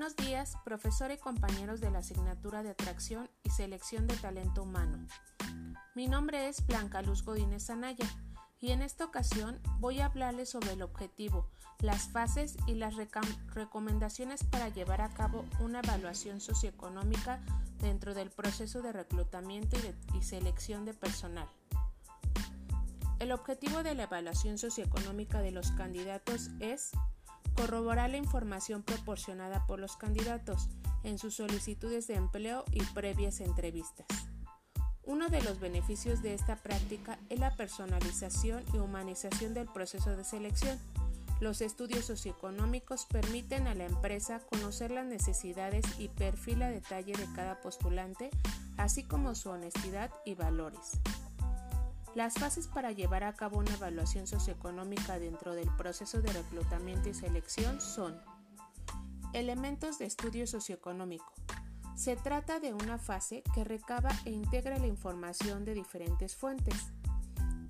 Buenos días, profesor y compañeros de la asignatura de Atracción y Selección de Talento Humano. Mi nombre es Blanca Luz Godínez Anaya y en esta ocasión voy a hablarles sobre el objetivo, las fases y las recomendaciones para llevar a cabo una evaluación socioeconómica dentro del proceso de reclutamiento y selección de personal. El objetivo de la evaluación socioeconómica de los candidatos es corroborar la información proporcionada por los candidatos en sus solicitudes de empleo y previas entrevistas. Uno de los beneficios de esta práctica es la personalización y humanización del proceso de selección. Los estudios socioeconómicos permiten a la empresa conocer las necesidades y perfil a detalle de cada postulante, así como su honestidad y valores. Las fases para llevar a cabo una evaluación socioeconómica dentro del proceso de reclutamiento y selección son elementos de estudio socioeconómico. Se trata de una fase que recaba e integra la información de diferentes fuentes.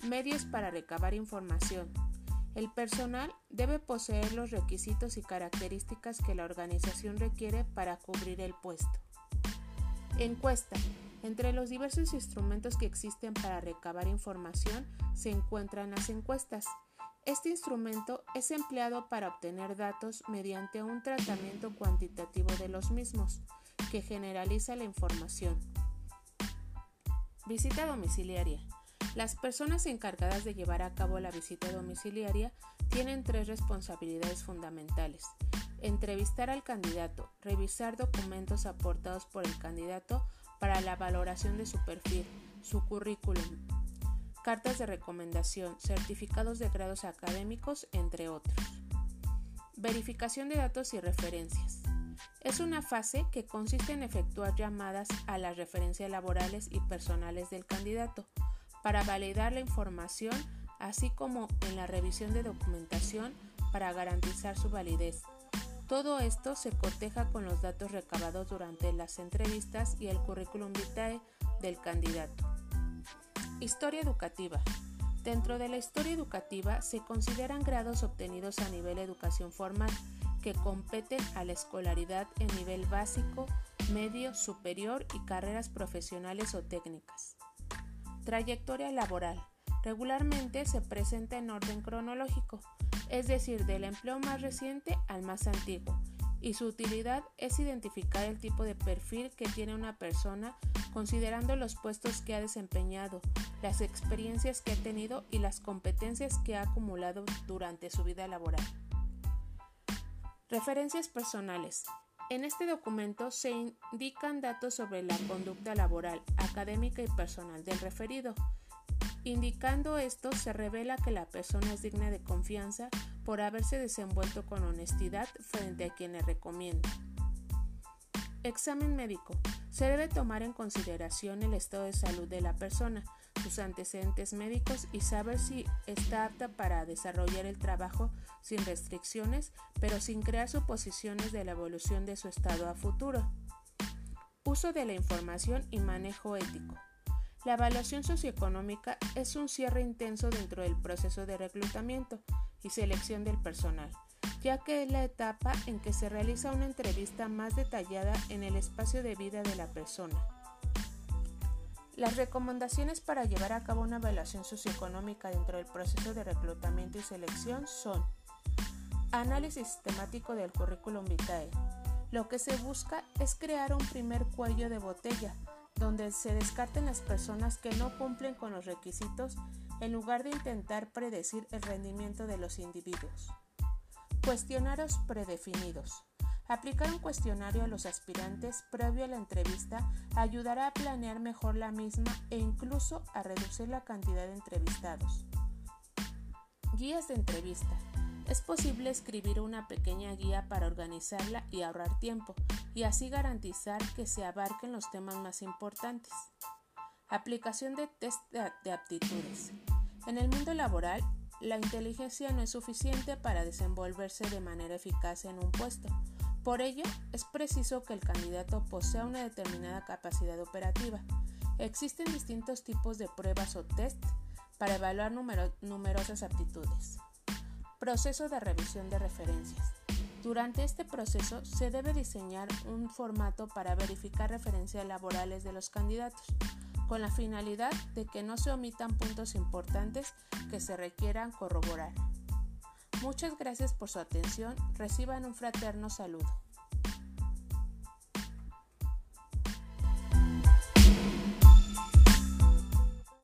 Medios para recabar información. El personal debe poseer los requisitos y características que la organización requiere para cubrir el puesto. Encuesta. Entre los diversos instrumentos que existen para recabar información se encuentran las encuestas. Este instrumento es empleado para obtener datos mediante un tratamiento cuantitativo de los mismos, que generaliza la información. Visita domiciliaria. Las personas encargadas de llevar a cabo la visita domiciliaria tienen tres responsabilidades fundamentales. Entrevistar al candidato, revisar documentos aportados por el candidato para la valoración de su perfil, su currículum, cartas de recomendación, certificados de grados académicos, entre otros. Verificación de datos y referencias. Es una fase que consiste en efectuar llamadas a las referencias laborales y personales del candidato para validar la información, así como en la revisión de documentación para garantizar su validez, todo esto se coteja con los datos recabados durante las entrevistas y el currículum vitae del candidato. Historia educativa. Dentro de la historia educativa se consideran grados obtenidos a nivel educación formal que competen a la escolaridad en nivel básico, medio, superior y carreras profesionales o técnicas. Trayectoria laboral. Regularmente se presenta en orden cronológico, es decir, del empleo más reciente al más antiguo, y su utilidad es identificar el tipo de perfil que tiene una persona considerando los puestos que ha desempeñado, las experiencias que ha tenido y las competencias que ha acumulado durante su vida laboral. Referencias personales. En este documento se indican datos sobre la conducta laboral, académica y personal del referido, Indicando esto, se revela que la persona es digna de confianza por haberse desenvuelto con honestidad frente a quien le recomienda. Examen médico. Se debe tomar en consideración el estado de salud de la persona, sus antecedentes médicos y saber si está apta para desarrollar el trabajo sin restricciones, pero sin crear suposiciones de la evolución de su estado a futuro. Uso de la información y manejo ético. La evaluación socioeconómica es un cierre intenso dentro del proceso de reclutamiento y selección del personal, ya que es la etapa en que se realiza una entrevista más detallada en el espacio de vida de la persona. Las recomendaciones para llevar a cabo una evaluación socioeconómica dentro del proceso de reclutamiento y selección son análisis sistemático del currículum vitae. Lo que se busca es crear un primer cuello de botella donde se descarten las personas que no cumplen con los requisitos en lugar de intentar predecir el rendimiento de los individuos. Cuestionarios predefinidos. Aplicar un cuestionario a los aspirantes previo a la entrevista ayudará a planear mejor la misma e incluso a reducir la cantidad de entrevistados. Guías de entrevista. Es posible escribir una pequeña guía para organizarla y ahorrar tiempo, y así garantizar que se abarquen los temas más importantes. Aplicación de test de aptitudes. En el mundo laboral, la inteligencia no es suficiente para desenvolverse de manera eficaz en un puesto. Por ello, es preciso que el candidato posea una determinada capacidad operativa. Existen distintos tipos de pruebas o test para evaluar numerosas aptitudes. Proceso de revisión de referencias. Durante este proceso se debe diseñar un formato para verificar referencias laborales de los candidatos, con la finalidad de que no se omitan puntos importantes que se requieran corroborar. Muchas gracias por su atención, reciban un fraterno saludo.